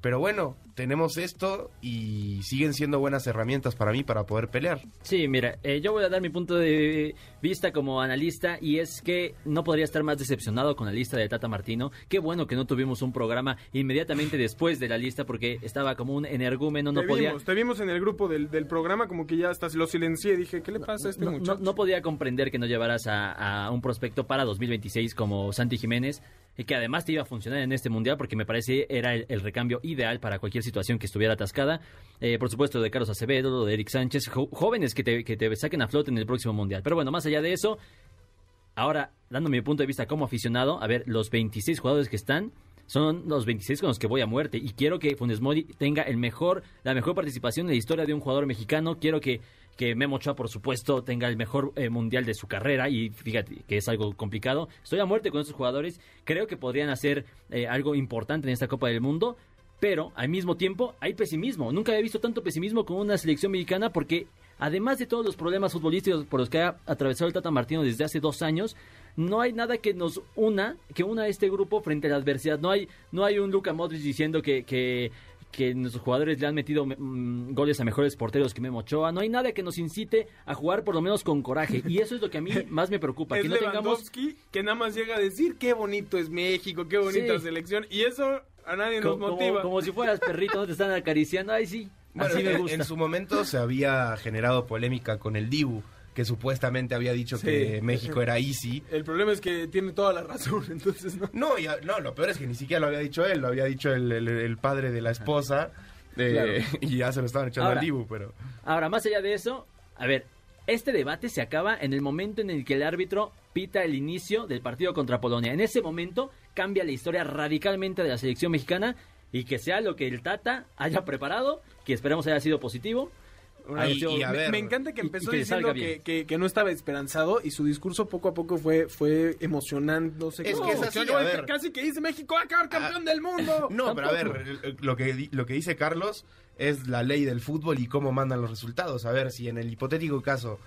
Pero bueno, tenemos esto y siguen siendo buenas herramientas para mí para poder pelear. Sí, mira, eh, yo voy a dar mi punto de vista como analista y es que no podría estar más decepcionado con la lista de Tata Martino. Qué bueno que no tuvimos un programa inmediatamente después de la lista porque estaba como un energúmeno, no te, podía... vimos, te vimos en el grupo del, del programa como que ya hasta lo silencié. Dije, ¿qué le pasa a este no, muchacho? no- no podía comprender que no llevaras a, a un prospecto para 2026 como Santi Jiménez y que además te iba a funcionar en este mundial porque me parece era el, recambio ideal para cualquier situación que estuviera atascada. Eh, por supuesto, de Carlos Acevedo, de Eric Sánchez, jóvenes que te, que te saquen a flote en el próximo mundial. Pero bueno, más allá de eso, ahora dando mi punto de vista como aficionado, a ver, los 26 jugadores que están son los 26 con los que voy a muerte y quiero que Funes Mori tenga el mejor la mejor participación en la historia de un jugador mexicano, quiero que que Memo Ochoa, por supuesto, tenga el mejor eh, mundial de su carrera y fíjate que es algo complicado. Estoy a muerte con estos jugadores. Creo que podrían hacer eh, algo importante en esta Copa del Mundo, pero al mismo tiempo hay pesimismo. Nunca había visto tanto pesimismo con una selección mexicana porque además de todos los problemas futbolísticos por los que ha atravesado el Tata Martino desde hace dos años, no hay nada que nos una, que una a este grupo frente a la adversidad. No hay, no hay un Luka Modric diciendo que, que nuestros jugadores le han metido mm, goles a mejores porteros que Memo Ochoa. No hay nada que nos incite a jugar por lo menos con coraje. Y eso es lo que a mí más me preocupa. es que no tengamos que nada más llega a decir qué bonito es México, qué bonita Sí. selección. Y eso a nadie nos como, motiva. como si fueras perrito, no te están acariciando. Ay, sí. Bueno, así me en- gusta. En su momento se había generado polémica con el Dibu, que supuestamente había dicho Sí. que México era easy. El problema es que tiene toda la razón, entonces no. No, ya- no, lo peor es que ni siquiera lo había dicho él, lo había dicho el, el- el padre de la esposa. eh, Y ya se lo estaban echando Ahora, al Dibu, pero... Ahora, más allá de eso, a ver, este debate se acaba en el momento en el que el árbitro pita el inicio del partido contra Polonia. En ese momento cambia la historia radicalmente de la selección mexicana y que sea lo que el Tata haya preparado, que esperamos haya sido positivo. Haya Y- sido- y a Me, ver, me encanta que y- y empezó que diciendo que, que- que no estaba esperanzado y su discurso poco a poco fue, fue emocionante. No sé Es que es así, Yo- a ver. Casi que dice México va a acabar campeón del mundo. No, pero a ver, lo que, di- lo que dice Carlos es la ley del fútbol y cómo mandan los resultados. A ver, si en el hipotético caso,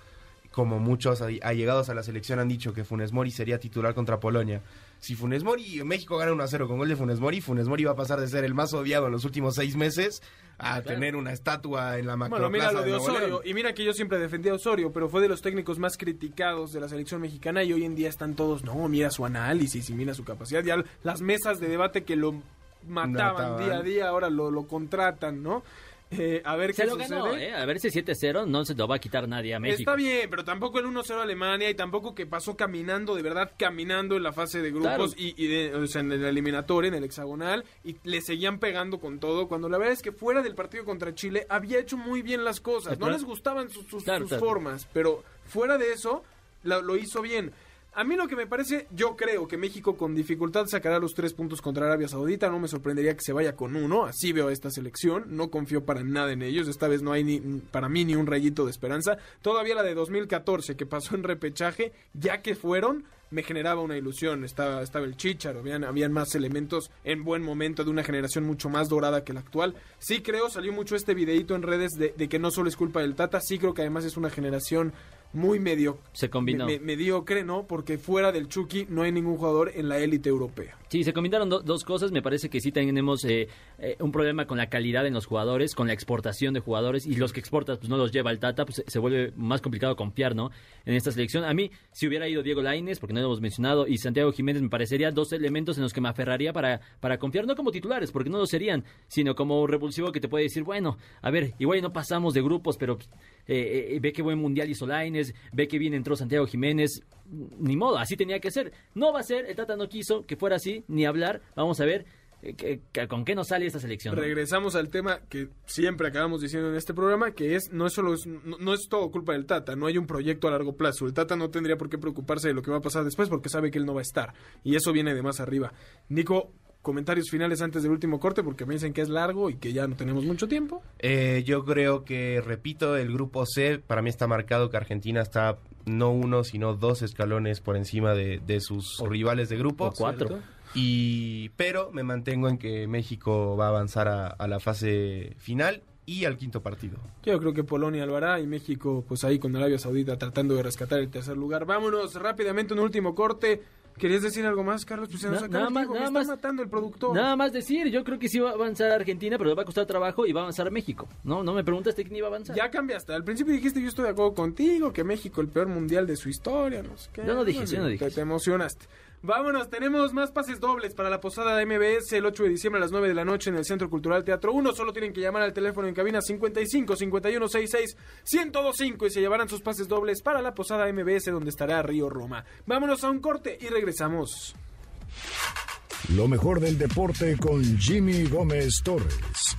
como muchos allegados a la selección han dicho que Funes Mori sería titular contra Polonia, si Funes Mori, México gana 1 a 0 con gol de Funes Mori, Funes Mori va a pasar de ser el más odiado en los últimos seis meses a tener una estatua en la Bueno, macroplaza mira lo de Osorio. León. Y mira que yo siempre defendí a Osorio, pero fue de los técnicos más criticados de la selección mexicana y hoy en día están todos, no, mira su análisis y mira su capacidad. Ya las mesas de debate que lo mataban, Mataban. día a día ahora lo, lo contratan, ¿no? Eh, a ver Se qué lo sucede. ganó, ¿eh? A ver si 7-0 no se lo va a quitar nadie a México. Está bien, pero tampoco el 1-0 a Alemania y tampoco que pasó caminando, de verdad caminando en la fase de grupos Claro. y, y de- o sea, en el eliminatorio, en el hexagonal, y le seguían pegando con todo, cuando la verdad es que fuera del partido contra Chile había hecho muy bien las cosas. No les gustaban sus, sus- Claro, sus claro. formas, pero fuera de eso, lo, lo hizo bien. A mí lo que me parece, yo creo que México con dificultad sacará los tres puntos contra Arabia Saudita. No me sorprendería que se vaya con uno. Así veo a esta selección. No confío para nada en ellos. Esta vez no hay ni, para mí ni un rayito de esperanza. Todavía la de 2014 que pasó en repechaje, ya que fueron, me generaba una ilusión. Estaba, estaba el Chicharo, habían, habían más elementos en buen momento de una generación mucho más dorada que la actual. Sí creo, salió mucho este videito en redes de, de que no solo es culpa del Tata, sí creo que además es una generación muy medio Se combinó. me- me- mediocre, ¿no? Porque fuera del Chucky no hay ningún jugador en la élite europea. Sí, se combinaron do- dos cosas. Me parece que sí tenemos eh, eh, un problema con la calidad en los jugadores, con la exportación de jugadores y los que exportas pues no los lleva el Tata, pues se- se vuelve más complicado confiar, ¿no? En esta selección. A mí, si hubiera ido Diego Lainez, porque no lo hemos mencionado, y Santiago Jiménez, me parecería dos elementos en los que me aferraría para, para confiar, no como titulares, porque no lo serían, sino como revulsivo que te puede decir, bueno, a ver, igual no pasamos de grupos, pero eh, eh, ve qué buen mundial hizo Lainez, ve que bien entró Santiago Jiménez, ni modo, así tenía que ser. No va a ser, el Tata no quiso que fuera así, ni hablar. Vamos a ver eh, que- que- con qué nos sale esta selección. Regresamos al tema que siempre acabamos diciendo en este programa, que es no es solo no es todo culpa del Tata, no hay un proyecto a largo plazo. El Tata no tendría por qué preocuparse de lo que va a pasar después porque sabe que él no va a estar y eso viene de más arriba. Nico, comentarios finales antes del último corte porque me dicen que es largo y que ya no tenemos mucho tiempo. Eh, yo creo que, repito, el grupo C, para mí está marcado que Argentina está no uno, sino dos escalones por encima de, de sus rivales de grupo. o cuatro. ¿cierto? Y, pero me mantengo en que México va a avanzar a, a la fase final y al quinto partido. Yo creo que Polonia lo hará y México, pues ahí con Arabia Saudita tratando de rescatar el tercer lugar. Vámonos rápidamente, un último corte. ¿Querías decir algo más, Carlos? Pues se nos Na- acaba nada más- nada está más- matando el productor. Nada más decir, yo creo que sí va a avanzar Argentina, pero le va a costar trabajo y va a avanzar México. No, no me preguntaste quién iba a avanzar. Ya cambiaste. Al principio dijiste yo estoy de acuerdo contigo, que México el peor mundial de su historia, no sé qué. Yo no dije, yo no dije. Te, te emocionaste. Vámonos, tenemos más pases dobles para la posada de MBS el 8 de diciembre a las 9 de la noche en el Centro Cultural Teatro 1. Solo tienen que llamar al teléfono en cabina 55 51 66 1025 y se llevarán sus pases dobles para la posada MBS donde estará Río Roma. Vámonos a un corte y regresamos. Lo mejor del deporte con Jimmy Gómez Torres.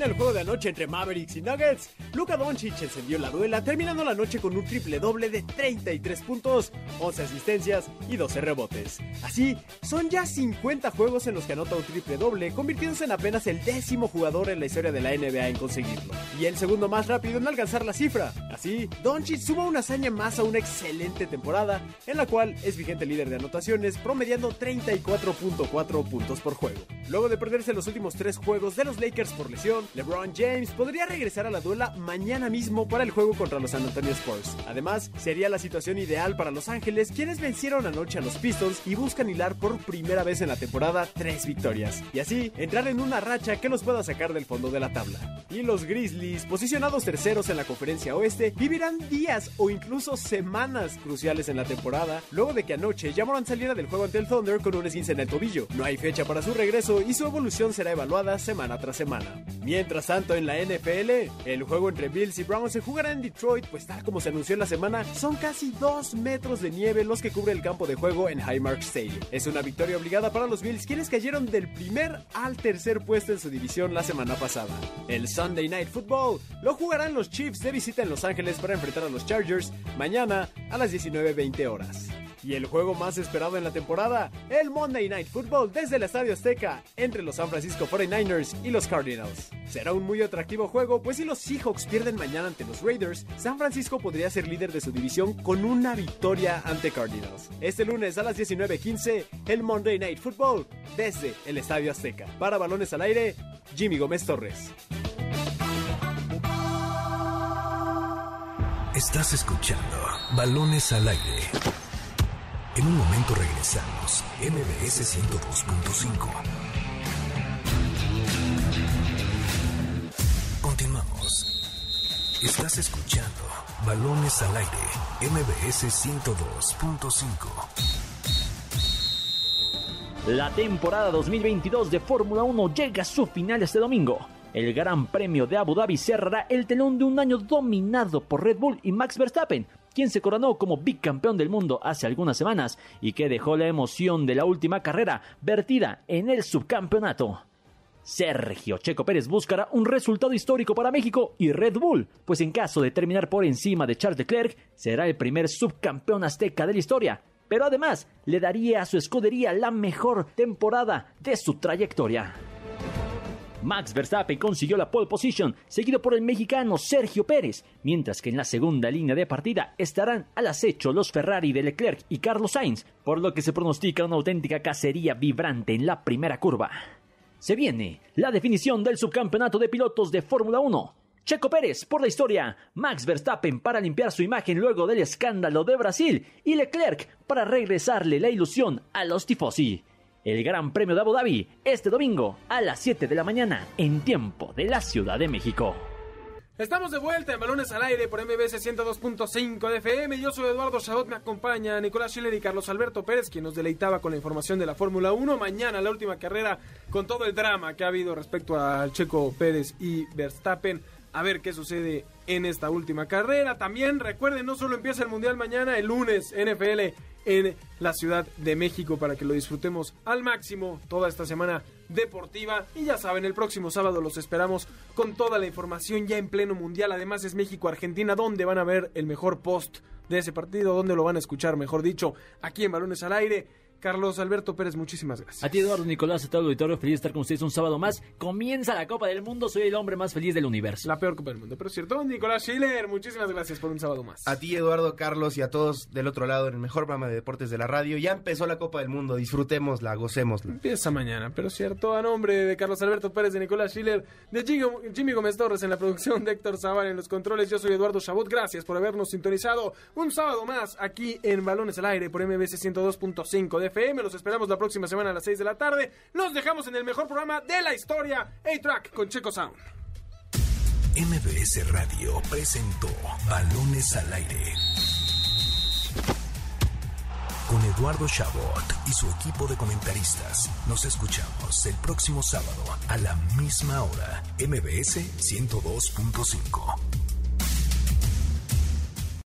En el juego de anoche entre Mavericks y Nuggets, Luka Doncic encendió la duela, terminando la noche con un triple doble de 33 puntos, 11 asistencias y 12 rebotes. Así, son ya 50 juegos en los que anota un triple doble, convirtiéndose en apenas el décimo jugador en la historia de la NBA en conseguirlo, y el segundo más rápido en alcanzar la cifra. Así, Doncic suma una hazaña más a una excelente temporada, en la cual es vigente líder de anotaciones, promediando 34.4 puntos por juego. Luego de perderse los últimos tres juegos de los Lakers por lesión, LeBron James podría regresar a la duela mañana mismo para el juego contra los San Antonio Spurs. Además, sería la situación ideal para Los Ángeles, quienes vencieron anoche a los Pistons y buscan hilar por primera vez en la temporada tres victorias, y así entrar en una racha que los pueda sacar del fondo de la tabla. Y los Grizzlies, posicionados terceros en la conferencia oeste, vivirán días o incluso semanas cruciales en la temporada, luego de que anoche Jamoran saliera del juego ante el Thunder con un esguince en el tobillo. No hay fecha para su regreso y su evolución será evaluada semana tras semana. Mientras tanto, en la NFL, el juego entre Bills y Browns se jugará en Detroit, pues tal como se anunció en la semana, son casi 2 metros de nieve los que cubre el campo de juego en Highmark Stadium. Es una victoria obligada para los Bills, quienes cayeron del primer al tercer puesto en su división la semana pasada. El Sunday Night Football lo jugarán los Chiefs de visita en Los Ángeles para enfrentar a los Chargers mañana a las 19.20 horas. Y el juego más esperado en la temporada, el Monday Night Football desde el Estadio Azteca entre los San Francisco 49ers y los Cardinals. Será un muy atractivo juego, pues si los Seahawks pierden mañana ante los Raiders, San Francisco podría ser líder de su división con una victoria ante Cardinals. Este lunes a las 19:15, el Monday Night Football desde el Estadio Azteca. Para balones al aire, Jimmy Gómez Torres. Estás escuchando Balones al aire. En un momento regresamos. MBS 102.5. Continuamos. Estás escuchando Balones al aire. MBS 102.5. La temporada 2022 de Fórmula 1 llega a su final este domingo. El Gran Premio de Abu Dhabi cerrará el telón de un año dominado por Red Bull y Max Verstappen, quien se coronó como bicampeón del mundo hace algunas semanas y que dejó la emoción de la última carrera vertida en el subcampeonato. Sergio Checo Pérez buscará un resultado histórico para México y Red Bull, pues en caso de terminar por encima de Charles Leclerc, será el primer subcampeón azteca de la historia, pero además le daría a su escudería la mejor temporada de su trayectoria. Max Verstappen consiguió la pole position, seguido por el mexicano Sergio Pérez, mientras que en la segunda línea de partida estarán al acecho los Ferrari de Leclerc y Carlos Sainz, por lo que se pronostica una auténtica cacería vibrante en la primera curva. Se viene la definición del subcampeonato de pilotos de Fórmula 1. Checo Pérez por la historia, Max Verstappen para limpiar su imagen luego del escándalo de Brasil y Leclerc para regresarle la ilusión a los tifosi. El Gran Premio de Abu Dhabi este domingo a las 7 de la mañana en tiempo de la Ciudad de México. Estamos de vuelta en Balones al Aire por MBS 102.5 de FM. Yo soy Eduardo Chabot, me acompaña Nicolás Schiller y Carlos Alberto Pérez, quien nos deleitaba con la información de la Fórmula 1. Mañana la última carrera con todo el drama que ha habido respecto al Checo Pérez y Verstappen. A ver qué sucede en esta última carrera. También recuerden, no solo empieza el Mundial mañana, el lunes NFL en la Ciudad de México para que lo disfrutemos al máximo toda esta semana deportiva. Y ya saben, el próximo sábado los esperamos con toda la información ya en pleno mundial. Además es México-Argentina, donde van a ver el mejor post de ese partido, donde lo van a escuchar, mejor dicho, aquí en Balones al Aire. Carlos Alberto Pérez, muchísimas gracias. A ti, Eduardo Nicolás, a todo el auditorio, feliz de estar con ustedes un sábado más. Comienza la Copa del Mundo, soy el hombre más feliz del universo. La peor Copa del Mundo, pero es cierto. Nicolás Schiller, muchísimas gracias por un sábado más. A ti, Eduardo, Carlos y a todos del otro lado en el mejor programa de deportes de la radio. Ya empezó la Copa del Mundo, disfrutémosla, gocémosla. Empieza mañana, pero es cierto. A nombre de Carlos Alberto Pérez, de Nicolás Schiller, de Jimmy, Jimmy Gómez Torres en la producción, de Héctor Zavar en los controles, yo soy Eduardo Chabot. Gracias por habernos sintonizado un sábado más aquí en Balones al Aire por MBC 102.5 de FM. Los esperamos la próxima semana a las 6 de la tarde. Los dejamos en el mejor programa de la historia, A-Track con Checo Sound. MBS Radio presentó Balones al Aire. Con Eduardo Chabot y su equipo de comentaristas. Nos escuchamos el próximo sábado a la misma hora. MBS 102.5.